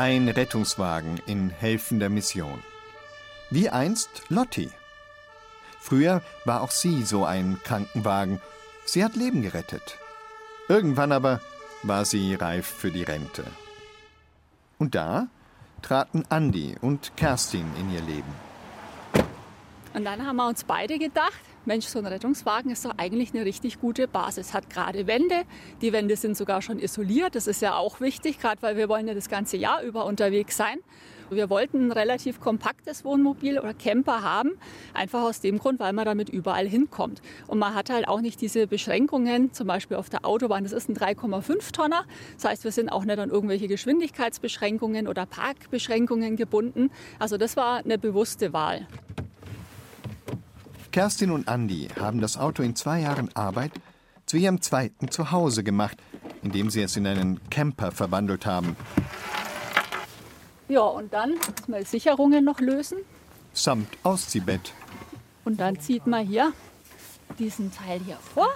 Ein Rettungswagen in helfender Mission. Wie einst Lotti. Früher war auch sie so ein Krankenwagen. Sie hat Leben gerettet. Irgendwann aber war sie reif für die Rente. Und da traten Andi und Kerstin in ihr Leben. Und dann haben wir uns beide gedacht, Mensch, so ein Rettungswagen ist doch eigentlich eine richtig gute Basis. Hat gerade Wände. Die Wände sind sogar schon isoliert. Das ist ja auch wichtig, gerade weil wir wollen ja das ganze Jahr über unterwegs sein. Wir wollten ein relativ kompaktes Wohnmobil oder Camper haben, einfach aus dem Grund, weil man damit überall hinkommt. Und man hat halt auch nicht diese Beschränkungen, zum Beispiel auf der Autobahn, das ist ein 3,5 Tonner. Das heißt, wir sind auch nicht an irgendwelche Geschwindigkeitsbeschränkungen oder Parkbeschränkungen gebunden. Also das war eine bewusste Wahl. Kerstin und Andi haben das Auto in zwei Jahren Arbeit zu ihrem zweiten Zuhause gemacht, indem sie es in einen Camper verwandelt haben. Ja, und dann müssen wir die Sicherungen noch lösen. Samt Ausziehbett. Und dann zieht man hier diesen Teil hier vor.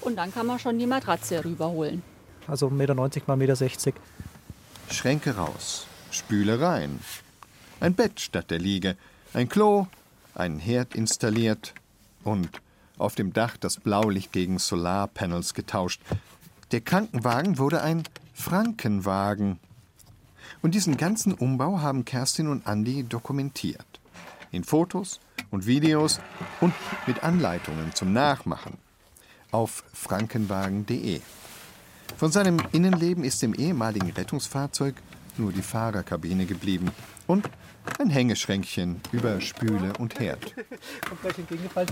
Und dann kann man schon die Matratze rüberholen. Also 1,90 Meter mal 1,60 Meter. Schränke raus, Spüle rein. Ein Bett statt der Liege, ein Klo, einen Herd installiert und auf dem Dach das Blaulicht gegen Solarpanels getauscht. Der Krankenwagen wurde ein Frankenwagen. Und diesen ganzen Umbau haben Kerstin und Andi dokumentiert. In Fotos und Videos und mit Anleitungen zum Nachmachen. Auf frankenwagen.de. Von seinem Innenleben ist dem ehemaligen Rettungsfahrzeug nur die Fahrerkabine geblieben und ein Hängeschränkchen über Spüle und Herd. Kommt gleich entgegengefallen.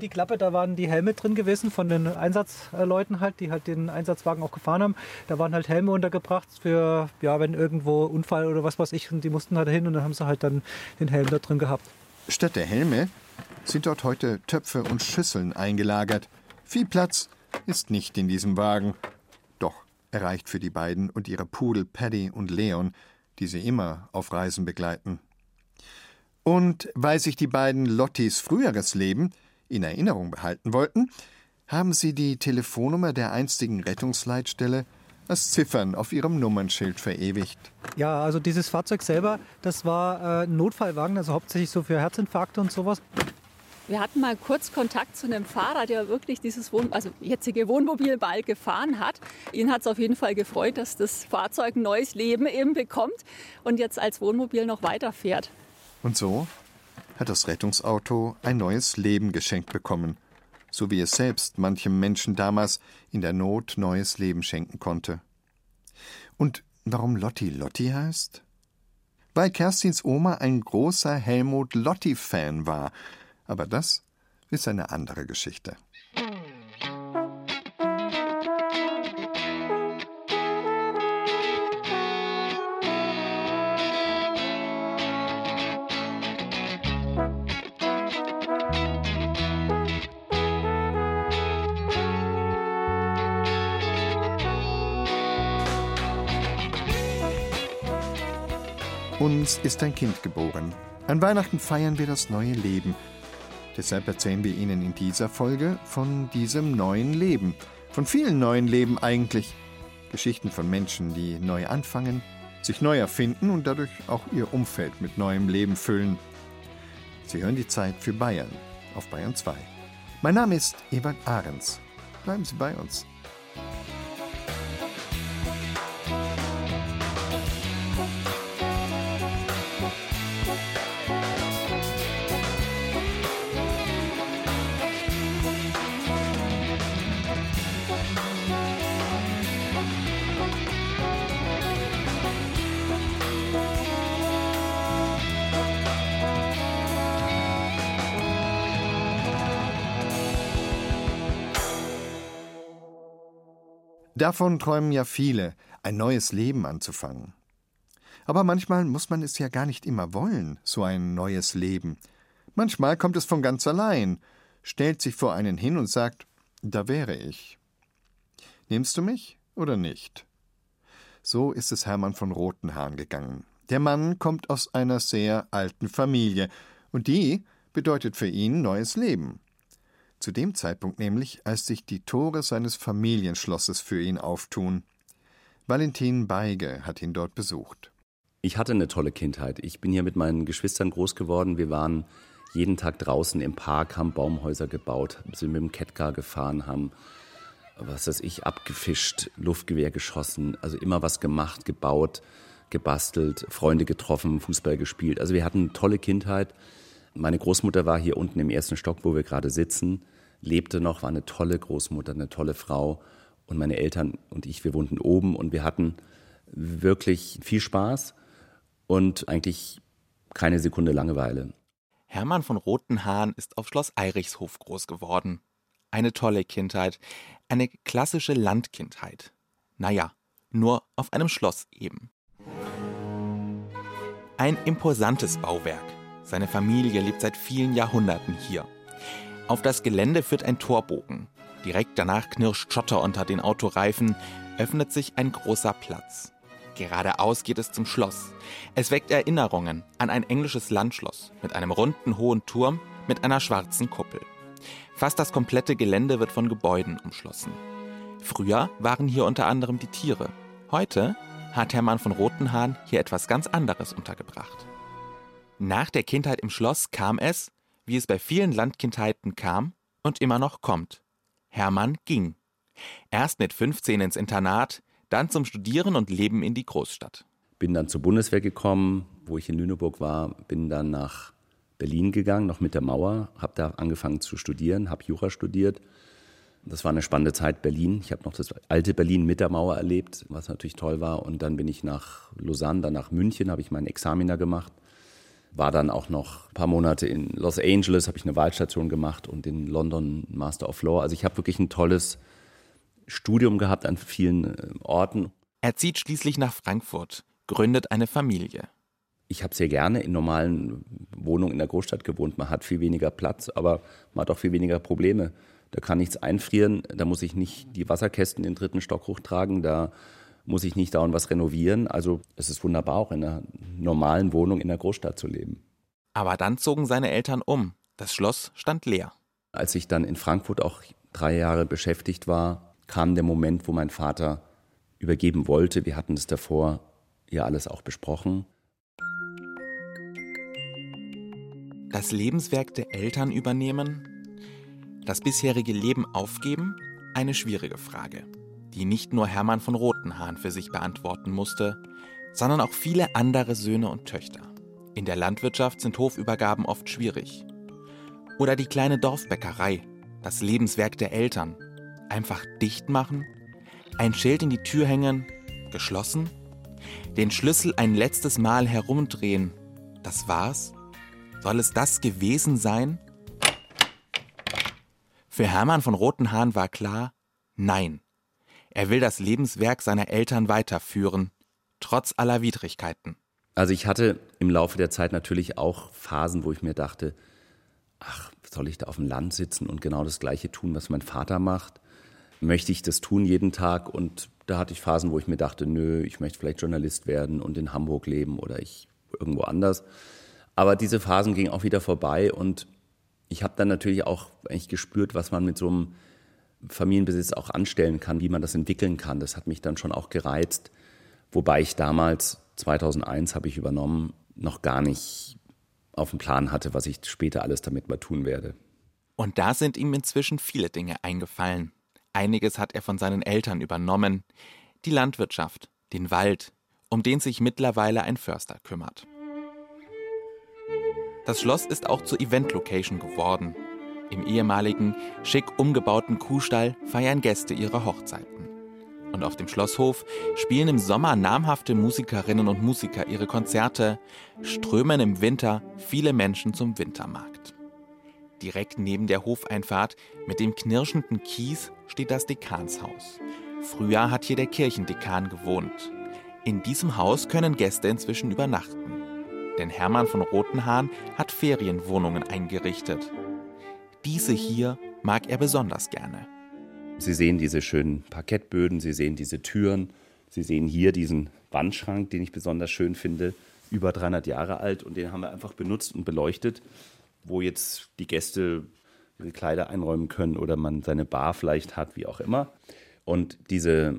Die Klappe, da waren die Helme drin gewesen von den Einsatzleuten halt, die halt den Einsatzwagen auch gefahren haben. Da waren halt Helme untergebracht für, ja, wenn irgendwo Unfall oder was weiß ich, und die mussten halt hin und dann haben sie halt dann den Helm da drin gehabt. Statt der Helme sind dort heute Töpfe und Schüsseln eingelagert. Viel Platz ist nicht in diesem Wagen. Doch er reicht für die beiden und ihre Pudel Paddy und Leon, die sie immer auf Reisen begleiten. Und weil sich die beiden Lottis früheres Leben in Erinnerung behalten wollten, haben sie die Telefonnummer der einstigen Rettungsleitstelle als Ziffern auf ihrem Nummernschild verewigt. Ja, also dieses Fahrzeug selber, das war äh, ein Notfallwagen, also hauptsächlich so für Herzinfarkte und sowas. Wir hatten mal kurz Kontakt zu einem Fahrer, der wirklich dieses Wohn also jetzige Wohnmobil bald gefahren hat. Ihn hat es auf jeden Fall gefreut, dass das Fahrzeug ein neues Leben eben bekommt und jetzt als Wohnmobil noch weiterfährt. Und so hat das Rettungsauto ein neues Leben geschenkt bekommen, so wie es selbst manchem Menschen damals in der Not neues Leben schenken konnte. Und warum Lotti Lotti heißt? Weil Kerstins Oma ein großer Helmut Lotti-Fan war aber das ist eine andere Geschichte. Uns ist ein Kind geboren. An Weihnachten feiern wir das neue Leben, Deshalb erzählen wir Ihnen in dieser Folge von diesem neuen Leben. Von vielen neuen Leben eigentlich. Geschichten von Menschen, die neu anfangen, sich neu erfinden und dadurch auch ihr Umfeld mit neuem Leben füllen. Sie hören die Zeit für Bayern auf Bayern 2. Mein Name ist Ewald Ahrens. Bleiben Sie bei uns. Davon träumen ja viele, ein neues Leben anzufangen. Aber manchmal muss man es ja gar nicht immer wollen, so ein neues Leben. Manchmal kommt es von ganz allein, stellt sich vor einen hin und sagt, da wäre ich. Nimmst du mich oder nicht? So ist es Hermann von Rotenhahn gegangen. Der Mann kommt aus einer sehr alten Familie, und die bedeutet für ihn neues Leben zu dem Zeitpunkt nämlich, als sich die Tore seines Familienschlosses für ihn auftun. Valentin Beige hat ihn dort besucht. Ich hatte eine tolle Kindheit. Ich bin hier mit meinen Geschwistern groß geworden. Wir waren jeden Tag draußen im Park, haben Baumhäuser gebaut, sind mit dem Kettcar gefahren, haben, was weiß ich, abgefischt, Luftgewehr geschossen, also immer was gemacht, gebaut, gebastelt, Freunde getroffen, Fußball gespielt. Also wir hatten eine tolle Kindheit. Meine Großmutter war hier unten im ersten Stock, wo wir gerade sitzen, lebte noch, war eine tolle Großmutter, eine tolle Frau. Und meine Eltern und ich, wir wohnten oben und wir hatten wirklich viel Spaß und eigentlich keine Sekunde Langeweile. Hermann von Rotenhahn ist auf Schloss Eirichshof groß geworden. Eine tolle Kindheit, eine klassische Landkindheit. Naja, nur auf einem Schloss eben. Ein imposantes Bauwerk. Seine Familie lebt seit vielen Jahrhunderten hier. Auf das Gelände führt ein Torbogen. Direkt danach knirscht Schotter unter den Autoreifen, öffnet sich ein großer Platz. Geradeaus geht es zum Schloss. Es weckt Erinnerungen an ein englisches Landschloss mit einem runden hohen Turm mit einer schwarzen Kuppel. Fast das komplette Gelände wird von Gebäuden umschlossen. Früher waren hier unter anderem die Tiere. Heute hat Hermann von Rotenhahn hier etwas ganz anderes untergebracht. Nach der Kindheit im Schloss kam es, wie es bei vielen Landkindheiten kam und immer noch kommt. Hermann ging. Erst mit 15 ins Internat, dann zum Studieren und Leben in die Großstadt. Bin dann zur Bundeswehr gekommen, wo ich in Lüneburg war, bin dann nach Berlin gegangen, noch mit der Mauer, habe da angefangen zu studieren, habe Jura studiert das war eine spannende Zeit Berlin. Ich habe noch das alte Berlin mit der Mauer erlebt, was natürlich toll war. Und dann bin ich nach Lausanne, dann nach München, habe ich meinen Examiner gemacht. War dann auch noch ein paar Monate in Los Angeles, habe ich eine Wahlstation gemacht und in London Master of Law. Also ich habe wirklich ein tolles Studium gehabt an vielen äh, Orten. Er zieht schließlich nach Frankfurt, gründet eine Familie. Ich habe sehr gerne in normalen Wohnungen in der Großstadt gewohnt. Man hat viel weniger Platz, aber man hat auch viel weniger Probleme. Da kann nichts einfrieren, da muss ich nicht die Wasserkästen in den dritten Stock hochtragen, da muss ich nicht dauernd was renovieren. Also es ist wunderbar, auch in einer normalen Wohnung in der Großstadt zu leben. Aber dann zogen seine Eltern um. Das Schloss stand leer. Als ich dann in Frankfurt auch drei Jahre beschäftigt war, kam der Moment, wo mein Vater übergeben wollte. Wir hatten es davor ja alles auch besprochen. Das Lebenswerk der Eltern übernehmen, das bisherige Leben aufgeben? Eine schwierige Frage, die nicht nur Hermann von Rotenhahn für sich beantworten musste, sondern auch viele andere Söhne und Töchter. In der Landwirtschaft sind Hofübergaben oft schwierig. Oder die kleine Dorfbäckerei, das Lebenswerk der Eltern. Einfach dicht machen? Ein Schild in die Tür hängen? Geschlossen? Den Schlüssel ein letztes Mal herumdrehen? Das war's? Soll es das gewesen sein? Für Hermann von Rotenhahn war klar, nein. Er will das Lebenswerk seiner Eltern weiterführen, trotz aller Widrigkeiten. Also ich hatte im Laufe der Zeit natürlich auch Phasen, wo ich mir dachte, ach, soll ich da auf dem Land sitzen und genau das Gleiche tun, was mein Vater macht? Möchte ich das tun jeden Tag? Und da hatte ich Phasen, wo ich mir dachte, nö, ich möchte vielleicht Journalist werden und in Hamburg leben oder ich irgendwo anders. Aber diese Phasen gingen auch wieder vorbei und ich habe dann natürlich auch eigentlich gespürt, was man mit so einem Familienbesitz auch anstellen kann, wie man das entwickeln kann. Das hat mich dann schon auch gereizt, wobei ich damals, 2001 habe ich übernommen, noch gar nicht auf dem Plan hatte, was ich später alles damit mal tun werde. Und da sind ihm inzwischen viele Dinge eingefallen. Einiges hat er von seinen Eltern übernommen. Die Landwirtschaft, den Wald, um den sich mittlerweile ein Förster kümmert. Das Schloss ist auch zur Event-Location geworden. Im ehemaligen, schick umgebauten Kuhstall feiern Gäste ihre Hochzeiten. Und auf dem Schlosshof spielen im Sommer namhafte Musikerinnen und Musiker ihre Konzerte, strömen im Winter viele Menschen zum Wintermarkt. Direkt neben der Hofeinfahrt mit dem knirschenden Kies steht das Dekanshaus. Früher hat hier der Kirchendekan gewohnt. In diesem Haus können Gäste inzwischen übernachten denn Hermann von Rotenhahn hat Ferienwohnungen eingerichtet. Diese hier mag er besonders gerne. Sie sehen diese schönen Parkettböden, Sie sehen diese Türen, Sie sehen hier diesen Wandschrank, den ich besonders schön finde, über 300 Jahre alt und den haben wir einfach benutzt und beleuchtet, wo jetzt die Gäste ihre Kleider einräumen können oder man seine Bar vielleicht hat, wie auch immer. Und diese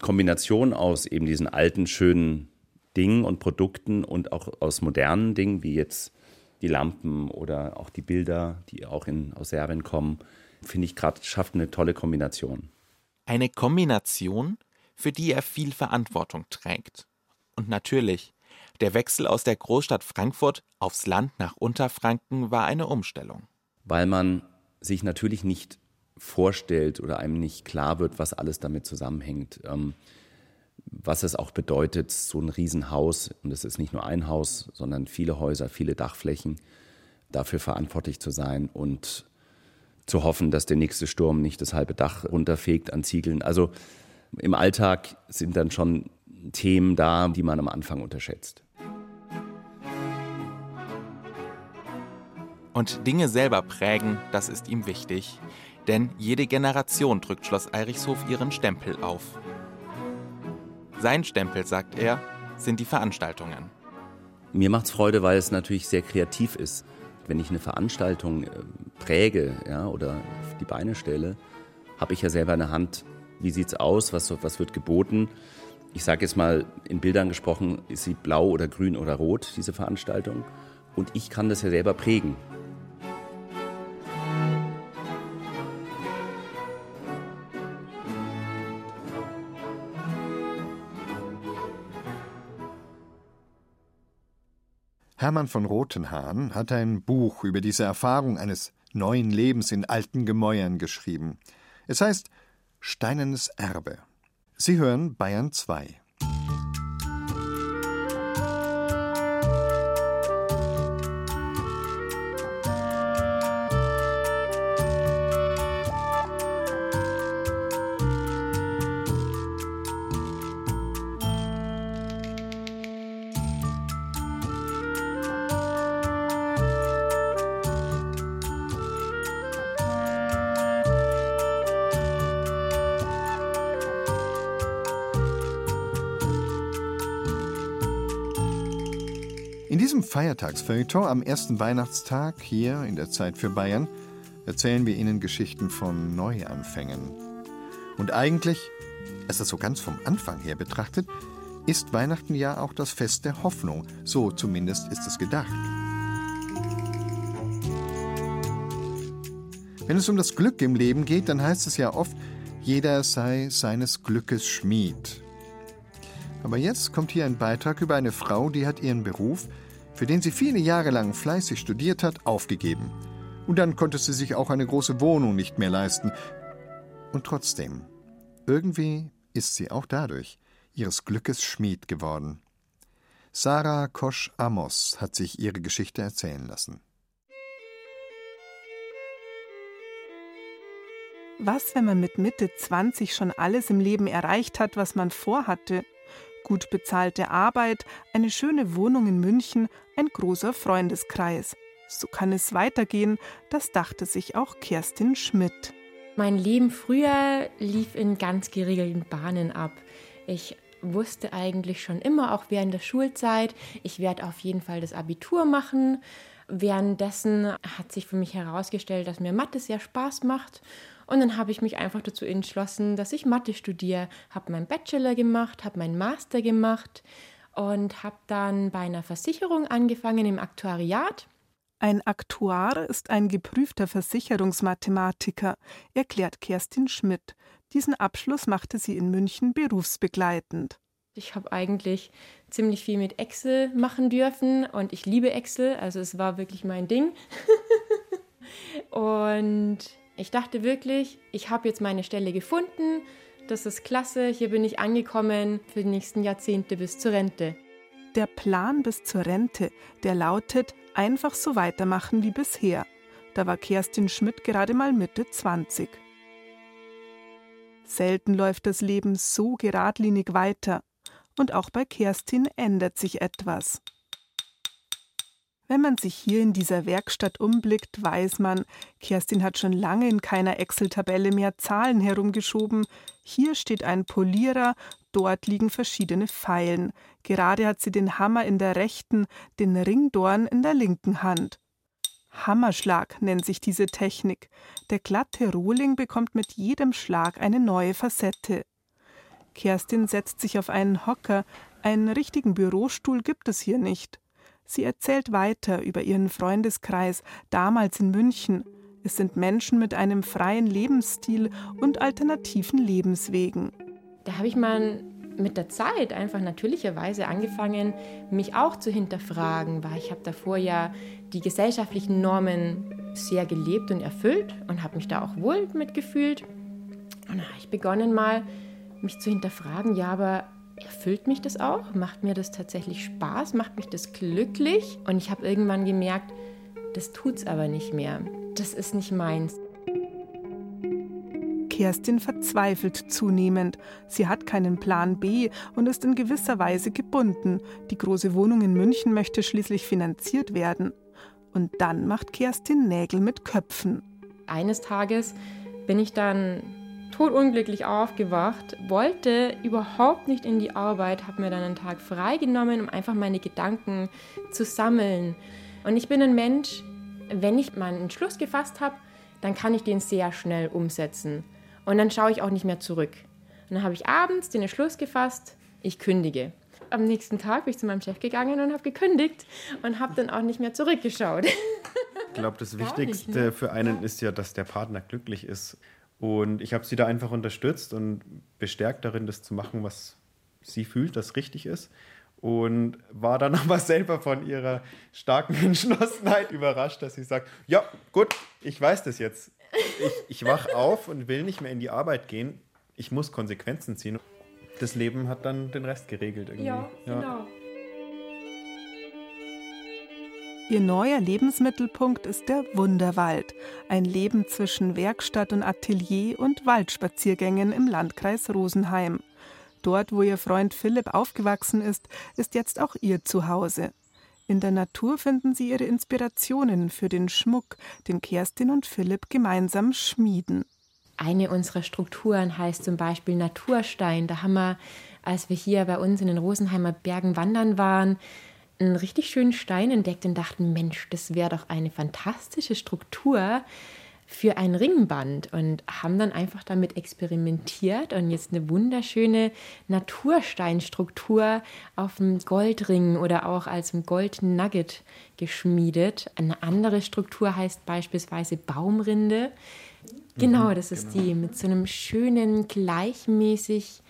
Kombination aus eben diesen alten, schönen Dingen und Produkten und auch aus modernen Dingen, wie jetzt die Lampen oder auch die Bilder, die auch in, aus Serbien kommen, finde ich gerade, schafft eine tolle Kombination. Eine Kombination, für die er viel Verantwortung trägt. Und natürlich, der Wechsel aus der Großstadt Frankfurt aufs Land nach Unterfranken war eine Umstellung. Weil man sich natürlich nicht vorstellt oder einem nicht klar wird, was alles damit zusammenhängt. Ähm, was es auch bedeutet, so ein Riesenhaus, und es ist nicht nur ein Haus, sondern viele Häuser, viele Dachflächen, dafür verantwortlich zu sein und zu hoffen, dass der nächste Sturm nicht das halbe Dach runterfegt an Ziegeln. Also im Alltag sind dann schon Themen da, die man am Anfang unterschätzt. Und Dinge selber prägen, das ist ihm wichtig. Denn jede Generation drückt Schloss Eirichshof ihren Stempel auf. Sein Stempel, sagt er, sind die Veranstaltungen. Mir macht es Freude, weil es natürlich sehr kreativ ist. Wenn ich eine Veranstaltung äh, präge ja, oder auf die Beine stelle, habe ich ja selber eine Hand, wie sieht es aus, was, was wird geboten. Ich sage jetzt mal in Bildern gesprochen, ist sie blau oder grün oder rot, diese Veranstaltung. Und ich kann das ja selber prägen. Hermann von Rotenhahn hat ein Buch über diese Erfahrung eines neuen Lebens in alten Gemäuern geschrieben. Es heißt Steinernes Erbe. Sie hören Bayern 2. Feiertagsfeuilleton am ersten Weihnachtstag hier in der Zeit für Bayern erzählen wir Ihnen Geschichten von Neuanfängen. Und eigentlich, als das so ganz vom Anfang her betrachtet, ist Weihnachten ja auch das Fest der Hoffnung. So zumindest ist es gedacht. Wenn es um das Glück im Leben geht, dann heißt es ja oft, jeder sei seines Glückes Schmied. Aber jetzt kommt hier ein Beitrag über eine Frau, die hat ihren Beruf für den sie viele Jahre lang fleißig studiert hat, aufgegeben. Und dann konnte sie sich auch eine große Wohnung nicht mehr leisten. Und trotzdem, irgendwie ist sie auch dadurch ihres Glückes Schmied geworden. Sarah Kosch-Amos hat sich ihre Geschichte erzählen lassen. Was, wenn man mit Mitte 20 schon alles im Leben erreicht hat, was man vorhatte gut bezahlte Arbeit, eine schöne Wohnung in München, ein großer Freundeskreis. So kann es weitergehen, das dachte sich auch Kerstin Schmidt. Mein Leben früher lief in ganz geregelten Bahnen ab. Ich wusste eigentlich schon immer, auch während der Schulzeit, ich werde auf jeden Fall das Abitur machen. Währenddessen hat sich für mich herausgestellt, dass mir Mathe sehr Spaß macht und dann habe ich mich einfach dazu entschlossen, dass ich Mathe studiere. Habe meinen Bachelor gemacht, habe meinen Master gemacht und habe dann bei einer Versicherung angefangen im Aktuariat. Ein Aktuar ist ein geprüfter Versicherungsmathematiker, erklärt Kerstin Schmidt. Diesen Abschluss machte sie in München berufsbegleitend. Ich habe eigentlich ziemlich viel mit Excel machen dürfen und ich liebe Excel, also es war wirklich mein Ding. und ich dachte wirklich, ich habe jetzt meine Stelle gefunden, das ist klasse, hier bin ich angekommen für die nächsten Jahrzehnte bis zur Rente. Der Plan bis zur Rente, der lautet, einfach so weitermachen wie bisher. Da war Kerstin Schmidt gerade mal Mitte 20. Selten läuft das Leben so geradlinig weiter. Und auch bei Kerstin ändert sich etwas. Wenn man sich hier in dieser Werkstatt umblickt, weiß man, Kerstin hat schon lange in keiner Excel-Tabelle mehr Zahlen herumgeschoben. Hier steht ein Polierer, dort liegen verschiedene Pfeilen. Gerade hat sie den Hammer in der rechten, den Ringdorn in der linken Hand. Hammerschlag nennt sich diese Technik. Der glatte Rohling bekommt mit jedem Schlag eine neue Facette. Kerstin setzt sich auf einen Hocker, einen richtigen Bürostuhl gibt es hier nicht. Sie erzählt weiter über ihren Freundeskreis, damals in München. Es sind Menschen mit einem freien Lebensstil und alternativen Lebenswegen. Da habe ich mal mit der Zeit einfach natürlicherweise angefangen, mich auch zu hinterfragen, weil ich habe davor ja die gesellschaftlichen Normen sehr gelebt und erfüllt und habe mich da auch wohl mitgefühlt. Und da habe ich begonnen mal, mich zu hinterfragen, ja, aber erfüllt mich das auch? Macht mir das tatsächlich Spaß? Macht mich das glücklich? Und ich habe irgendwann gemerkt, das tut's aber nicht mehr. Das ist nicht meins. Kerstin verzweifelt zunehmend. Sie hat keinen Plan B und ist in gewisser Weise gebunden. Die große Wohnung in München möchte schließlich finanziert werden. Und dann macht Kerstin Nägel mit Köpfen. Eines Tages bin ich dann todunglücklich aufgewacht, wollte überhaupt nicht in die Arbeit, habe mir dann einen Tag freigenommen, um einfach meine Gedanken zu sammeln. Und ich bin ein Mensch, wenn ich mal einen Entschluss gefasst habe, dann kann ich den sehr schnell umsetzen. Und dann schaue ich auch nicht mehr zurück. Und dann habe ich abends den Entschluss gefasst, ich kündige. Am nächsten Tag bin ich zu meinem Chef gegangen und habe gekündigt und habe dann auch nicht mehr zurückgeschaut. Ich glaube, das Wichtigste ne? für einen ist ja, dass der Partner glücklich ist. Und ich habe sie da einfach unterstützt und bestärkt darin, das zu machen, was sie fühlt, das richtig ist. Und war dann aber selber von ihrer starken Entschlossenheit überrascht, dass sie sagt, ja, gut, ich weiß das jetzt. Ich, ich wach auf und will nicht mehr in die Arbeit gehen. Ich muss Konsequenzen ziehen das Leben hat dann den Rest geregelt irgendwie. Ja, ja. Ihr neuer Lebensmittelpunkt ist der Wunderwald, ein Leben zwischen Werkstatt und Atelier und Waldspaziergängen im Landkreis Rosenheim. Dort, wo ihr Freund Philipp aufgewachsen ist, ist jetzt auch ihr Zuhause. In der Natur finden sie ihre Inspirationen für den Schmuck, den Kerstin und Philipp gemeinsam schmieden. Eine unserer Strukturen heißt zum Beispiel Naturstein. Da haben wir, als wir hier bei uns in den Rosenheimer Bergen wandern waren, einen richtig schönen Stein entdeckt und dachten, Mensch, das wäre doch eine fantastische Struktur für ein Ringband und haben dann einfach damit experimentiert und jetzt eine wunderschöne Natursteinstruktur auf dem Goldring oder auch als Goldnugget geschmiedet. Eine andere Struktur heißt beispielsweise Baumrinde. Genau, mhm, das ist genau. die mit so einem schönen, gleichmäßig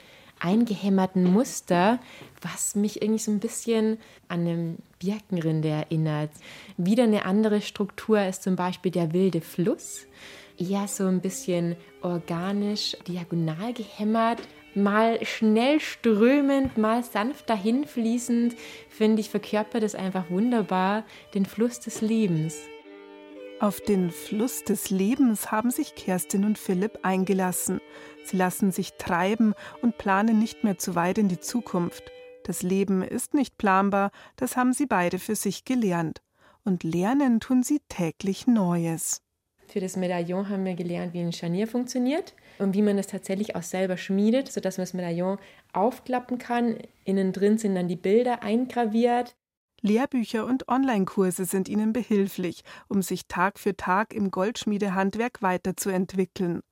eingehämmerten Muster, was mich irgendwie so ein bisschen an eine Birkenrinde erinnert. Wieder eine andere Struktur ist zum Beispiel der wilde Fluss. Eher so ein bisschen organisch, diagonal gehämmert, mal schnell strömend, mal sanft dahinfließend, finde ich, verkörpert es einfach wunderbar den Fluss des Lebens. Auf den Fluss des Lebens haben sich Kerstin und Philipp eingelassen. Sie lassen sich treiben und planen nicht mehr zu weit in die Zukunft. Das Leben ist nicht planbar, das haben sie beide für sich gelernt. Und lernen tun sie täglich Neues. Für das Medaillon haben wir gelernt, wie ein Scharnier funktioniert und wie man es tatsächlich auch selber schmiedet, sodass man das Medaillon aufklappen kann. Innen drin sind dann die Bilder eingraviert. Lehrbücher und Online-Kurse sind ihnen behilflich, um sich Tag für Tag im Goldschmiedehandwerk weiterzuentwickeln.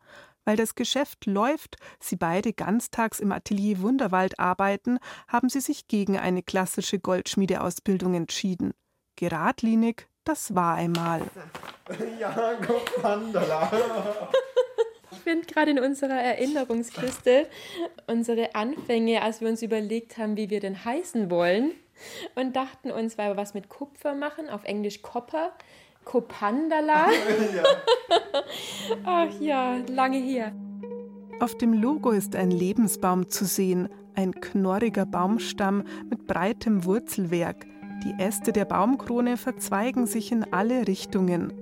Weil das Geschäft läuft, sie beide ganztags im Atelier Wunderwald arbeiten, haben sie sich gegen eine klassische Goldschmiedeausbildung entschieden. Geradlinig, das war einmal. Jakob Vandala. Ich finde gerade in unserer Erinnerungskiste unsere Anfänge, als wir uns überlegt haben, wie wir denn heißen wollen und dachten uns, weil wir was mit Kupfer machen, auf Englisch Copper, Kopandala. Ach ja, lange her. Auf dem Logo ist ein Lebensbaum zu sehen, ein knorriger Baumstamm mit breitem Wurzelwerk. Die Äste der Baumkrone verzweigen sich in alle Richtungen.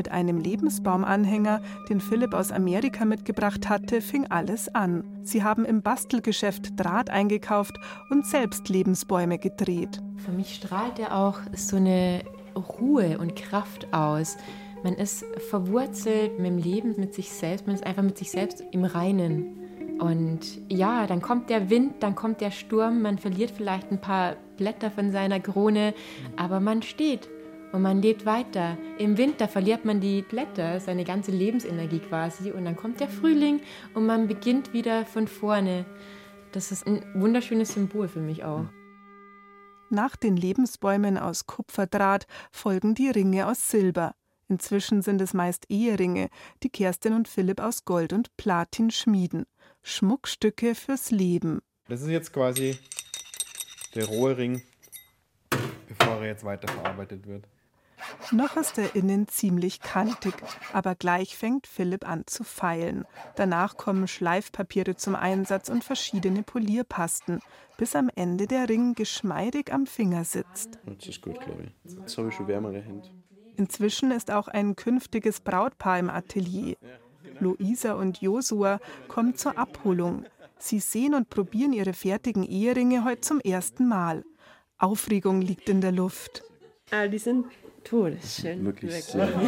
Mit einem Lebensbaumanhänger, den Philipp aus Amerika mitgebracht hatte, fing alles an. Sie haben im Bastelgeschäft Draht eingekauft und selbst Lebensbäume gedreht. Für mich strahlt er auch so eine Ruhe und Kraft aus. Man ist verwurzelt mit dem Leben, mit sich selbst, man ist einfach mit sich selbst im Reinen. Und ja, dann kommt der Wind, dann kommt der Sturm, man verliert vielleicht ein paar Blätter von seiner Krone, aber man steht und man lebt weiter. Im Winter verliert man die Blätter, seine ganze Lebensenergie quasi. Und dann kommt der Frühling und man beginnt wieder von vorne. Das ist ein wunderschönes Symbol für mich auch. Nach den Lebensbäumen aus Kupferdraht folgen die Ringe aus Silber. Inzwischen sind es meist Eheringe, die Kerstin und Philipp aus Gold und Platin schmieden. Schmuckstücke fürs Leben. Das ist jetzt quasi der rohe Ring, bevor er jetzt weiterverarbeitet wird. Noch ist er innen ziemlich kantig, aber gleich fängt Philipp an zu feilen. Danach kommen Schleifpapiere zum Einsatz und verschiedene Polierpasten, bis am Ende der Ring geschmeidig am Finger sitzt. Das ist gut, glaube ich. Jetzt habe ich schon wärmere Hände. Inzwischen ist auch ein künftiges Brautpaar im Atelier. Luisa und Josua kommen zur Abholung. Sie sehen und probieren ihre fertigen Eheringe heute zum ersten Mal. Aufregung liegt in der Luft. Ah, die sind todesschön. Wirklich, Wirklich. sehr.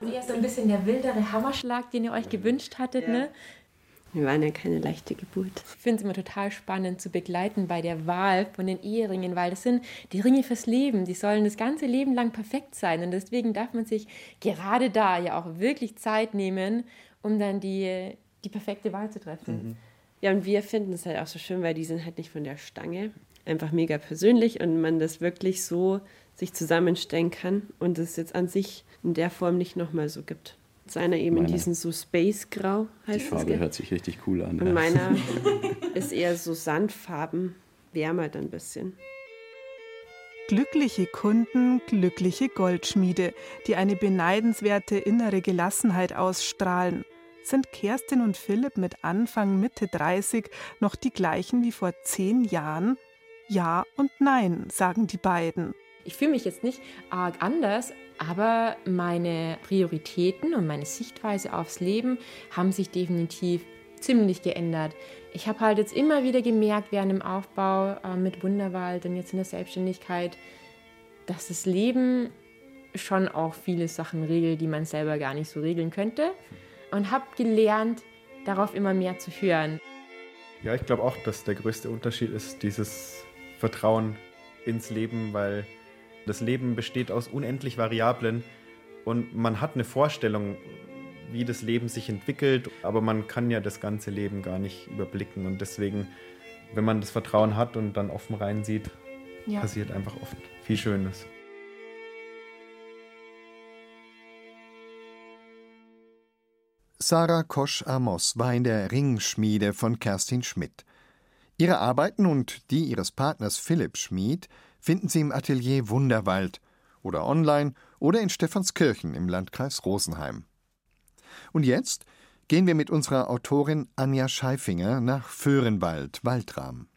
Ja, so ein bisschen der wildere Hammerschlag, den ihr euch gewünscht hattet, ne? Wir waren ja keine leichte Geburt. Ich finde es immer total spannend zu begleiten bei der Wahl von den Eheringen, weil das sind die Ringe fürs Leben. Die sollen das ganze Leben lang perfekt sein. Und deswegen darf man sich gerade da ja auch wirklich Zeit nehmen, um dann die, die perfekte Wahl zu treffen. Ja, und wir finden es halt auch so schön, weil die sind halt nicht von der Stange. Einfach mega persönlich und man das wirklich so sich zusammenstellen kann und es jetzt an sich in der Form nicht nochmal so gibt. Seiner eben in Meiner. diesem so Space-Grau Die heißt es. Farbe gell? hört sich richtig cool an. Und ja. meiner ist eher so Sandfarben, wärmer dann ein bisschen. Glückliche Kunden, glückliche Goldschmiede, die eine beneidenswerte innere Gelassenheit ausstrahlen. Sind Kerstin und Philipp mit Anfang Mitte 30 noch die gleichen wie vor zehn Jahren? Ja und nein, sagen die beiden. Ich fühle mich jetzt nicht arg anders, aber meine Prioritäten und meine Sichtweise aufs Leben haben sich definitiv ziemlich geändert. Ich habe halt jetzt immer wieder gemerkt, während dem Aufbau äh, mit Wunderwald und jetzt in der Selbstständigkeit, dass das Leben schon auch viele Sachen regelt, die man selber gar nicht so regeln könnte. Und habe gelernt, darauf immer mehr zu hören. Ja, ich glaube auch, dass der größte Unterschied ist dieses Vertrauen ins Leben, weil das Leben besteht aus unendlich Variablen und man hat eine Vorstellung, wie das Leben sich entwickelt, aber man kann ja das ganze Leben gar nicht überblicken und deswegen, wenn man das Vertrauen hat und dann offen reinsieht, Ja. passiert einfach oft viel Schönes. Sarah Kosch-Amos war in der Ringschmiede von Kerstin Schmidt. Ihre Arbeiten und die ihres Partners Philipp Schmid finden Sie im Atelier Wunderwald oder online oder in Stephanskirchen im Landkreis Rosenheim. Und jetzt gehen wir mit unserer Autorin Anja Scheifinger nach Föhrenwald, Waldram.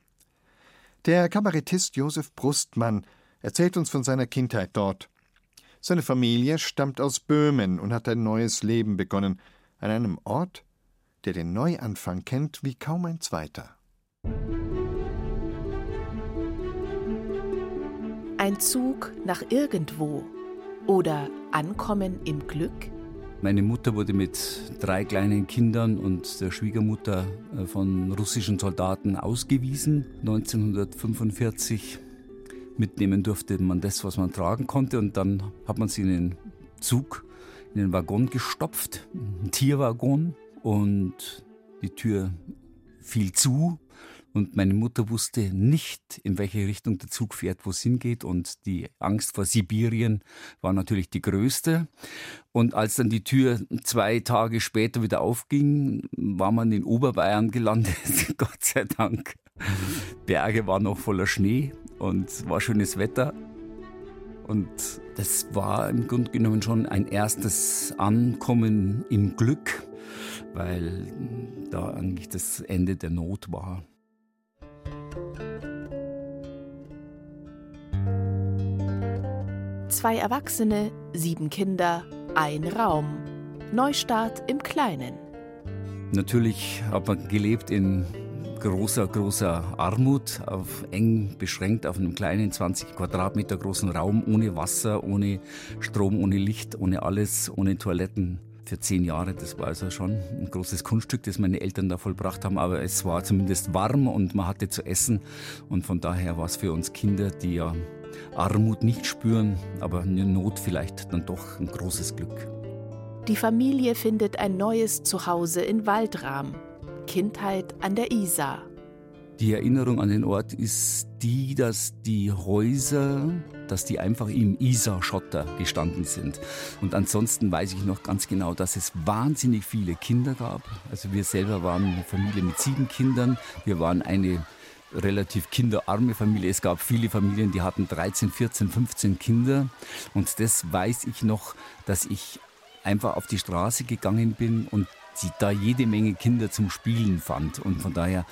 Der Kabarettist Josef Brustmann erzählt uns von seiner Kindheit dort. Seine Familie stammt aus Böhmen und hat ein neues Leben begonnen, an einem Ort, der den Neuanfang kennt wie kaum ein zweiter. Ein Zug nach irgendwo oder Ankommen im Glück? Meine Mutter wurde mit drei kleinen Kindern und der Schwiegermutter äh, von russischen Soldaten ausgewiesen. 1945 mitnehmen durfte man das, was man tragen konnte. Und dann hat man sie in den Zug, in den Waggon gestopft, einen Tierwaggon. Und die Tür fiel zu. Und meine Mutter wusste nicht, in welche Richtung der Zug fährt, wo es hingeht. Und die Angst vor Sibirien war natürlich die größte. Und als dann die Tür zwei Tage später wieder aufging, war man in Oberbayern gelandet. Gott sei Dank. Berge waren noch voller Schnee und war schönes Wetter. Und das war im Grunde genommen schon ein erstes Ankommen im Glück, weil da eigentlich das Ende der Not war. Zwei Erwachsene, sieben Kinder, ein Raum. Neustart im Kleinen. Natürlich hat man gelebt in großer, großer Armut, auf eng beschränkt auf einem kleinen 20 Quadratmeter großen Raum, ohne Wasser, ohne Strom, ohne Licht, ohne alles, ohne Toiletten. Für zehn Jahre, das war also schon ein großes Kunststück, das meine Eltern da vollbracht haben, aber es war zumindest warm und man hatte zu essen und von daher war es für uns Kinder, die ja Armut nicht spüren, aber eine Not vielleicht dann doch ein großes Glück. Die Familie findet ein neues Zuhause in Waldram. Kindheit an der Isar. Die Erinnerung an den Ort ist die, dass die Häuser, dass die einfach im Isar-Schotter gestanden sind. Und ansonsten weiß ich noch ganz genau, dass es wahnsinnig viele Kinder gab. Also wir selber waren eine Familie mit sieben Kindern. Wir waren eine relativ kinderarme Familie. Es gab viele Familien, die hatten 13, 14, 15 Kinder. Und das weiß ich noch, dass ich einfach auf die Straße gegangen bin und da jede Menge Kinder zum Spielen fand. Und von daher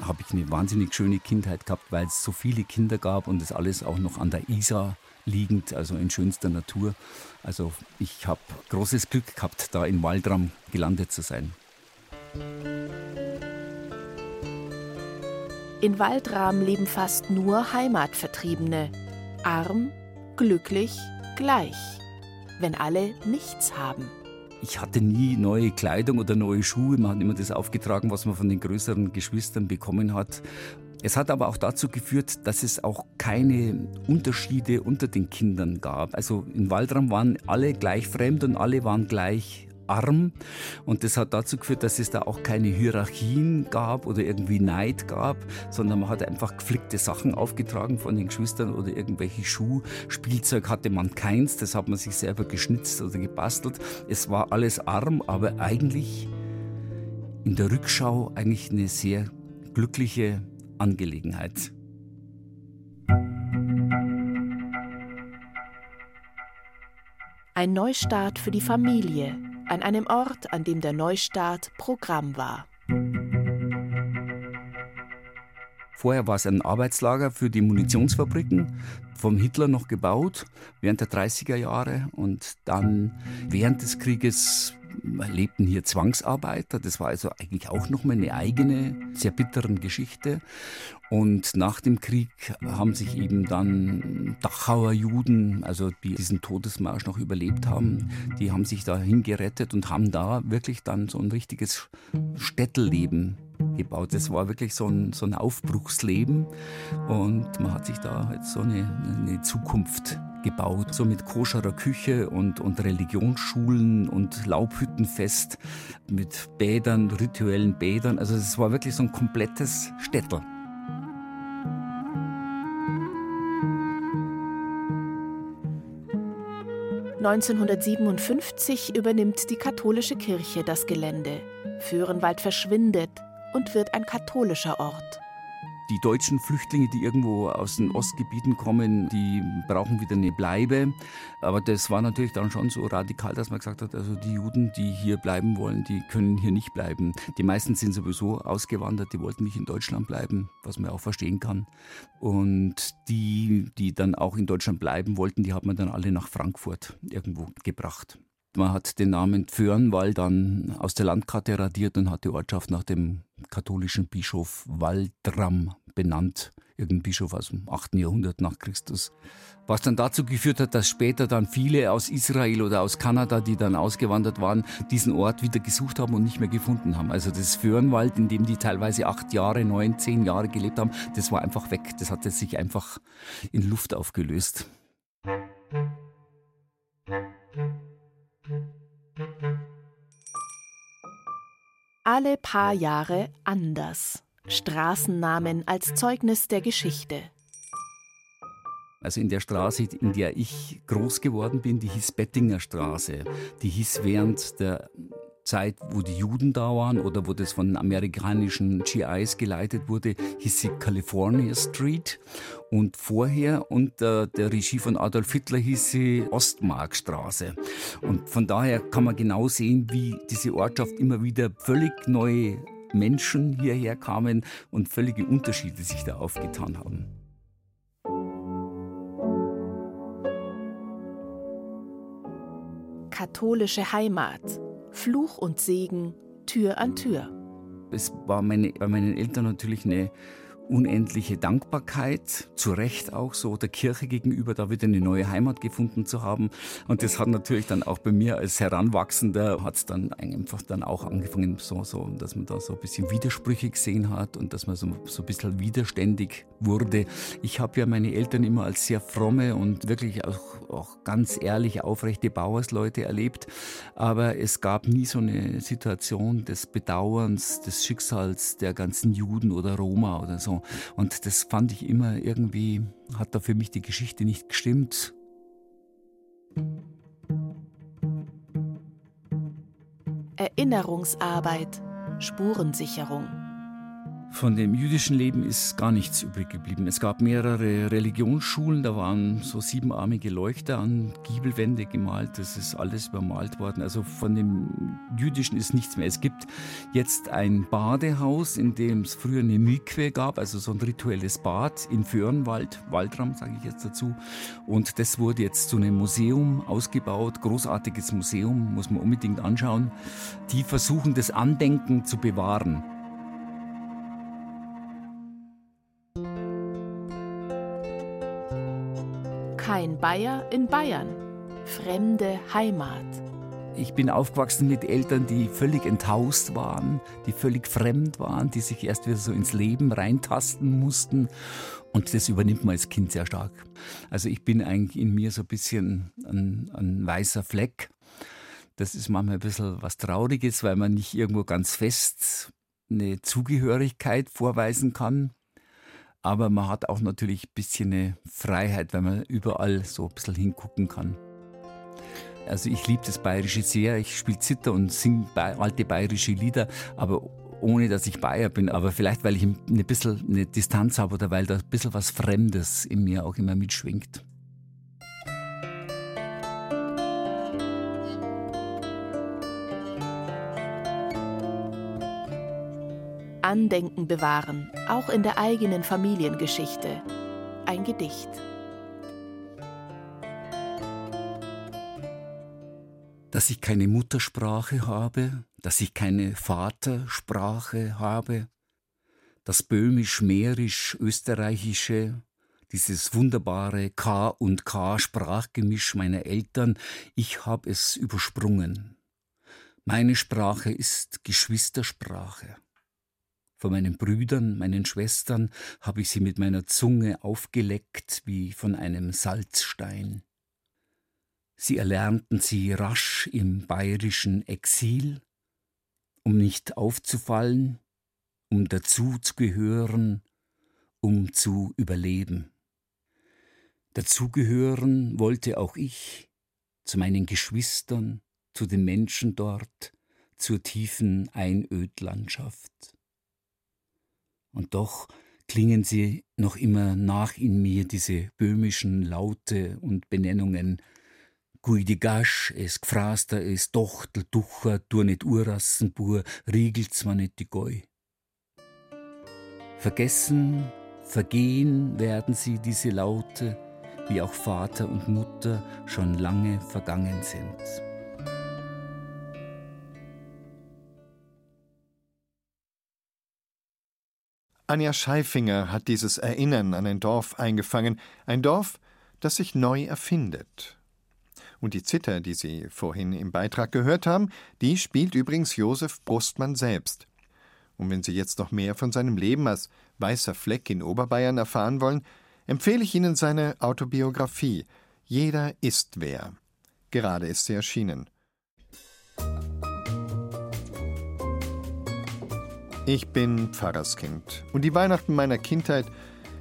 habe ich eine wahnsinnig schöne Kindheit gehabt, weil es so viele Kinder gab und das alles auch noch an der Isar liegend, also in schönster Natur. Also ich habe großes Glück gehabt, da in Waldram gelandet zu sein. In Waldram leben fast nur Heimatvertriebene. Arm, glücklich, gleich. Wenn alle nichts haben ich hatte nie neue Kleidung oder neue Schuhe. Man hat immer das aufgetragen, was man von den größeren Geschwistern bekommen hat. Es hat aber auch dazu geführt, dass es auch keine Unterschiede unter den Kindern gab. Also in Waldram waren alle gleich fremd und alle waren gleich arm. Und das hat dazu geführt, dass es da auch keine Hierarchien gab oder irgendwie Neid gab, sondern man hat einfach geflickte Sachen aufgetragen von den Geschwistern oder irgendwelche Schuhe. Spielzeug hatte man keins, das hat man sich selber geschnitzt oder gebastelt. Es war alles arm, aber eigentlich in der Rückschau eigentlich eine sehr glückliche Angelegenheit. Ein Neustart für die Familie, an einem Ort, an dem der Neustart Programm war. Vorher war es ein Arbeitslager für die Munitionsfabriken, vom Hitler noch gebaut, während der 30er Jahre. Und dann während des Krieges lebten hier Zwangsarbeiter. Das war also eigentlich auch nochmal eine eigene, sehr bittere Geschichte. Und nach dem Krieg haben sich eben dann Dachauer Juden, also die diesen Todesmarsch noch überlebt haben, die haben sich dahin gerettet und haben da wirklich dann so ein richtiges Städtelleben gebaut. Das war wirklich so ein, so ein Aufbruchsleben und man hat sich da halt so eine, eine Zukunft gebaut, so mit koscherer Küche und, und Religionsschulen und Laubhüttenfest mit Bädern, rituellen Bädern. Also es war wirklich so ein komplettes Städtel. 1957 übernimmt die katholische Kirche das Gelände. Föhrenwald verschwindet und wird ein katholischer Ort die deutschen Flüchtlinge, die irgendwo aus den Ostgebieten kommen, die brauchen wieder eine Bleibe. Aber das war natürlich dann schon so radikal, dass man gesagt hat, also die Juden, die hier bleiben wollen, die können hier nicht bleiben. Die meisten sind sowieso ausgewandert, die wollten nicht in Deutschland bleiben, was man auch verstehen kann. Und die, die dann auch in Deutschland bleiben wollten, die hat man dann alle nach Frankfurt irgendwo gebracht. Man hat den Namen Pförnwall dann aus der Landkarte radiert und hat die Ortschaft nach dem katholischen Bischof Waldram benannt, irgendein Bischof aus dem 8. Jahrhundert nach Christus. Was dann dazu geführt hat, dass später dann viele aus Israel oder aus Kanada, die dann ausgewandert waren, diesen Ort wieder gesucht haben und nicht mehr gefunden haben. Also das Föhrenwald, in dem die teilweise acht Jahre, neun, zehn Jahre gelebt haben, das war einfach weg. Das hatte sich einfach in Luft aufgelöst. Alle paar Jahre anders. Straßennamen als Zeugnis der Geschichte. Also in der Straße, in der ich groß geworden bin, die hieß Bettinger Straße. Die hieß während der Zeit, wo die Juden da waren oder wo das von amerikanischen GIs geleitet wurde, hieß sie California Street. Und vorher unter der Regie von Adolf Hitler hieß sie Ostmarkstraße. Und von daher kann man genau sehen, wie diese Ortschaft immer wieder völlig neue Menschen hierher kamen und völlige Unterschiede sich da aufgetan haben. Katholische Heimat. Fluch und Segen, Tür an Tür. Es war meine, bei meinen Eltern natürlich eine unendliche Dankbarkeit, zu Recht auch so der Kirche gegenüber, da wieder eine neue Heimat gefunden zu haben. Und das hat natürlich dann auch bei mir als Heranwachsender, hat es dann einfach dann auch angefangen, so, so, dass man da so ein bisschen Widersprüche gesehen hat und dass man so, so ein bisschen widerständig wurde. Ich habe ja meine Eltern immer als sehr fromme und wirklich auch auch ganz ehrliche, aufrechte Bauersleute erlebt. Aber es gab nie so eine Situation des Bedauerns, des Schicksals der ganzen Juden oder Roma oder so. Und das fand ich immer irgendwie, hat da für mich die Geschichte nicht gestimmt. Erinnerungsarbeit, Spurensicherung. Von dem jüdischen Leben ist gar nichts übrig geblieben. Es gab mehrere Religionsschulen, da waren so siebenarmige Leuchter an Giebelwände gemalt. Das ist alles übermalt worden. Also von dem jüdischen ist nichts mehr. Es gibt jetzt ein Badehaus, in dem es früher eine Mikwe gab, also so ein rituelles Bad in Föhrenwald, Waldraum sage ich jetzt dazu. Und das wurde jetzt zu einem Museum ausgebaut, großartiges Museum, muss man unbedingt anschauen. Die versuchen das Andenken zu bewahren. Kein Bayer in Bayern. Fremde Heimat. Ich bin aufgewachsen mit Eltern, die völlig enthaust waren, die völlig fremd waren, die sich erst wieder so ins Leben reintasten mussten. Und das übernimmt man als Kind sehr stark. Also ich bin eigentlich in mir so ein bisschen ein, ein weißer Fleck. Das ist manchmal ein bisschen was Trauriges, weil man nicht irgendwo ganz fest eine Zugehörigkeit vorweisen kann aber man hat auch natürlich ein bisschen eine Freiheit, weil man überall so ein bisschen hingucken kann. Also ich liebe das Bayerische sehr. Ich spiele Zither und singe alte bayerische Lieder, aber ohne dass ich Bayer bin. Aber vielleicht, weil ich ein bisschen eine Distanz habe oder weil da ein bisschen was Fremdes in mir auch immer mitschwingt. Andenken bewahren, auch in der eigenen Familiengeschichte. Ein Gedicht. Dass ich keine Muttersprache habe, dass ich keine Vatersprache habe, das böhmisch-mährisch-österreichische, dieses wunderbare K und K Sprachgemisch meiner Eltern, ich habe es übersprungen. Meine Sprache ist Geschwistersprache. Von meinen Brüdern, meinen Schwestern habe ich sie mit meiner Zunge aufgeleckt wie von einem Salzstein. Sie erlernten sie rasch im bayerischen Exil, um nicht aufzufallen, um dazuzugehören, um zu überleben. Dazugehören wollte auch ich zu meinen Geschwistern, zu den Menschen dort, zur tiefen Einödlandschaft und doch klingen sie noch immer nach in mir, diese böhmischen Laute und Benennungen. Guidigasch, es gfraster, es Tochtel, Ducher, du nicht Urassenbur, riegelt's man nicht die Goi. Vergessen, vergehen werden sie, diese Laute, wie auch Vater und Mutter schon lange vergangen sind. Anja Scheifinger hat dieses Erinnern an ein Dorf eingefangen, ein Dorf, das sich neu erfindet. Und die Zither, die Sie vorhin im Beitrag gehört haben, die spielt übrigens Josef Brustmann selbst. Und wenn Sie jetzt noch mehr von seinem Leben als weißer Fleck in Oberbayern erfahren wollen, empfehle ich Ihnen seine Autobiografie Jeder ist wer. Gerade ist sie erschienen. Ich bin Pfarrerskind. Und die Weihnachten meiner Kindheit,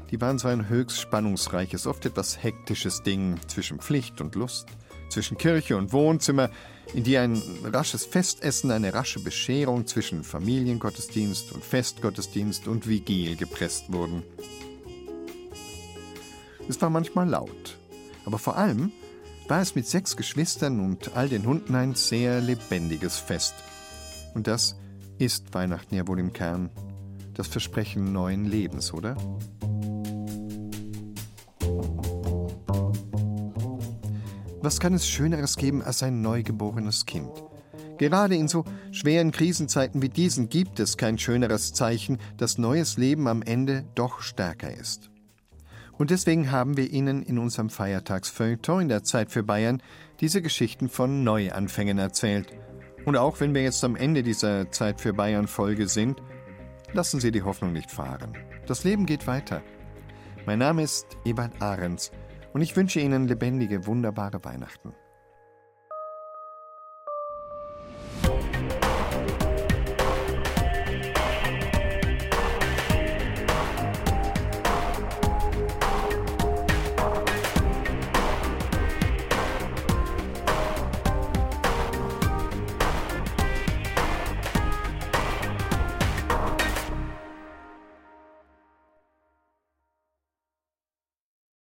die waren so ein höchst spannungsreiches, oft etwas hektisches Ding zwischen Pflicht und Lust, zwischen Kirche und Wohnzimmer, in die ein rasches Festessen, eine rasche Bescherung zwischen Familiengottesdienst und Festgottesdienst und Vigil gepresst wurden. Es war manchmal laut, aber vor allem war es mit sechs Geschwistern und all den Hunden ein sehr lebendiges Fest. Und das ist Weihnachten ja wohl im Kern das Versprechen neuen Lebens, oder? Was kann es Schöneres geben als ein neugeborenes Kind? Gerade in so schweren Krisenzeiten wie diesen gibt es kein schöneres Zeichen, dass neues Leben am Ende doch stärker ist. Und deswegen haben wir Ihnen in unserem Feiertagsfeuilleton in der Zeit für Bayern diese Geschichten von Neuanfängen erzählt – und auch wenn wir jetzt am Ende dieser Zeit für Bayern Folge sind, lassen Sie die Hoffnung nicht fahren. Das Leben geht weiter. Mein Name ist Ebert Ahrens Und ich wünsche Ihnen lebendige, wunderbare Weihnachten.